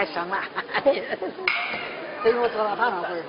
太神了，哈哈哈哈哈！这是我做的汤，不是？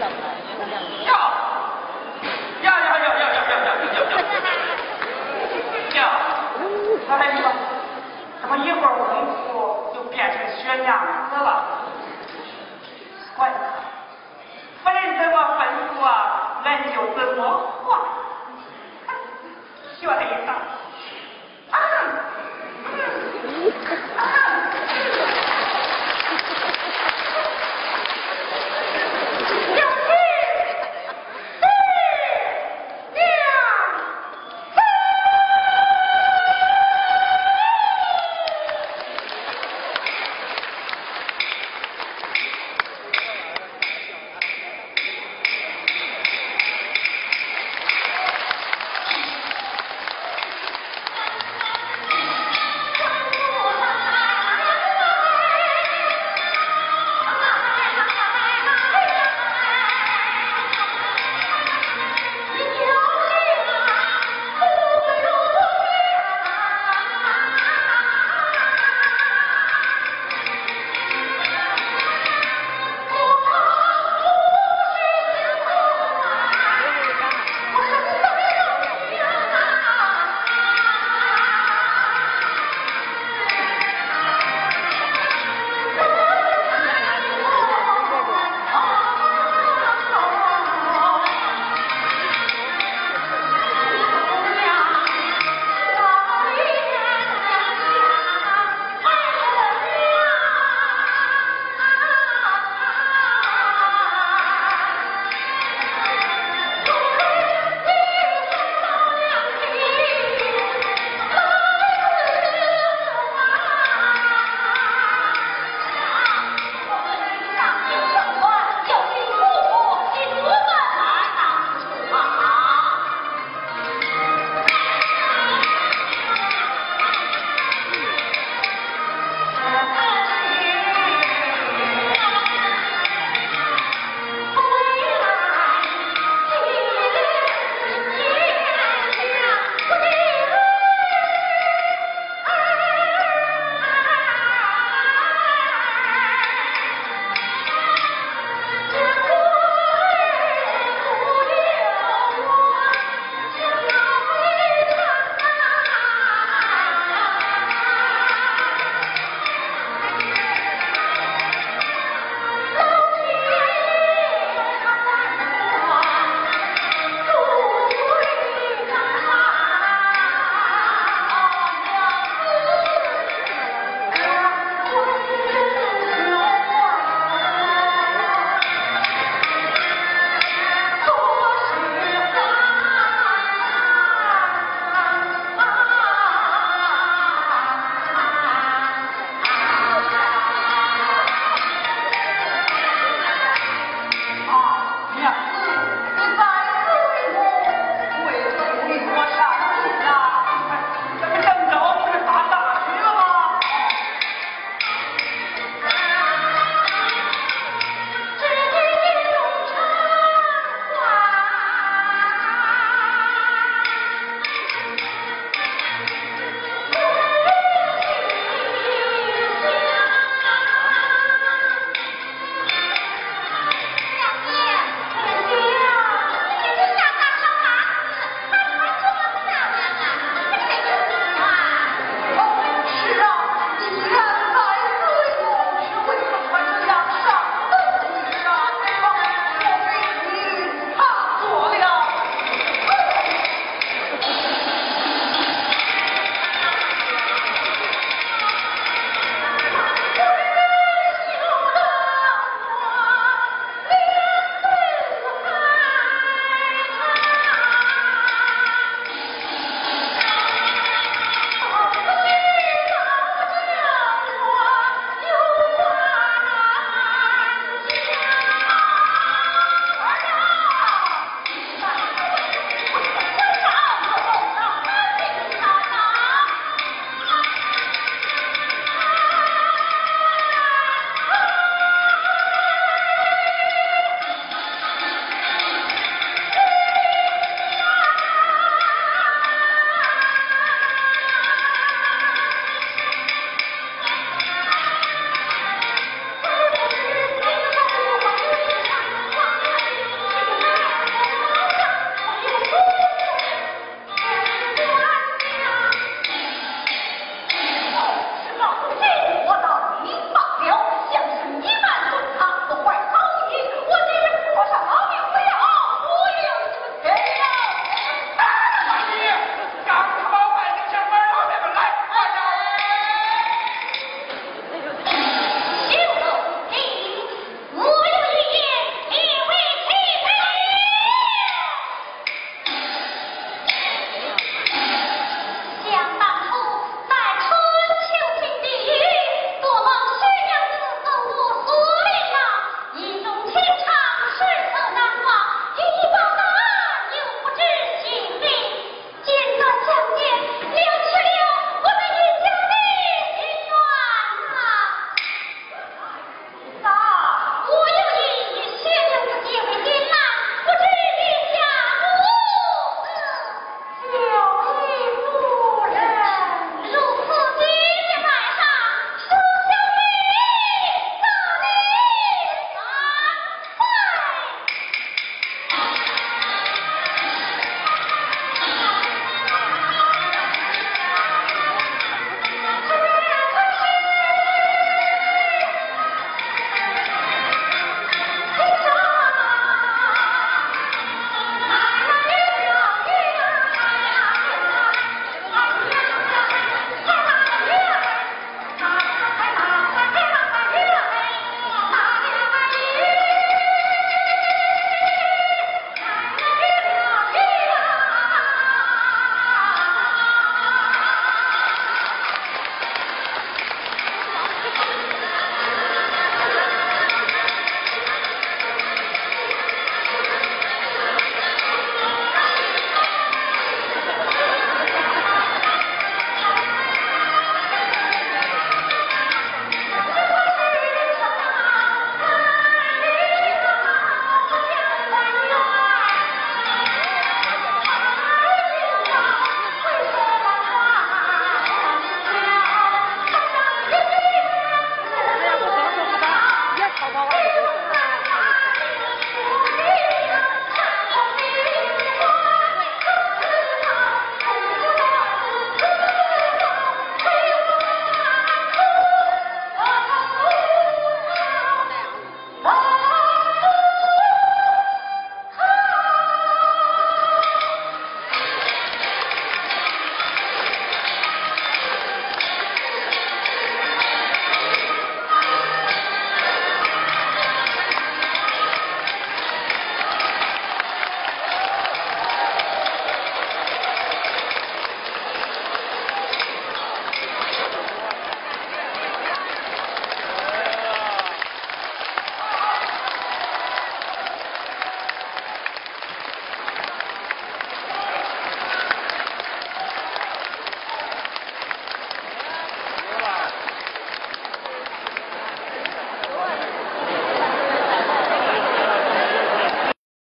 怎么了？姑娘，你要。呀呀呀呀呀呀呀！呀，哎呀，怎么一会儿功夫就变成雪娘子了？快，分什么分数啊？俺就怎么画？雪一上，啊，啊。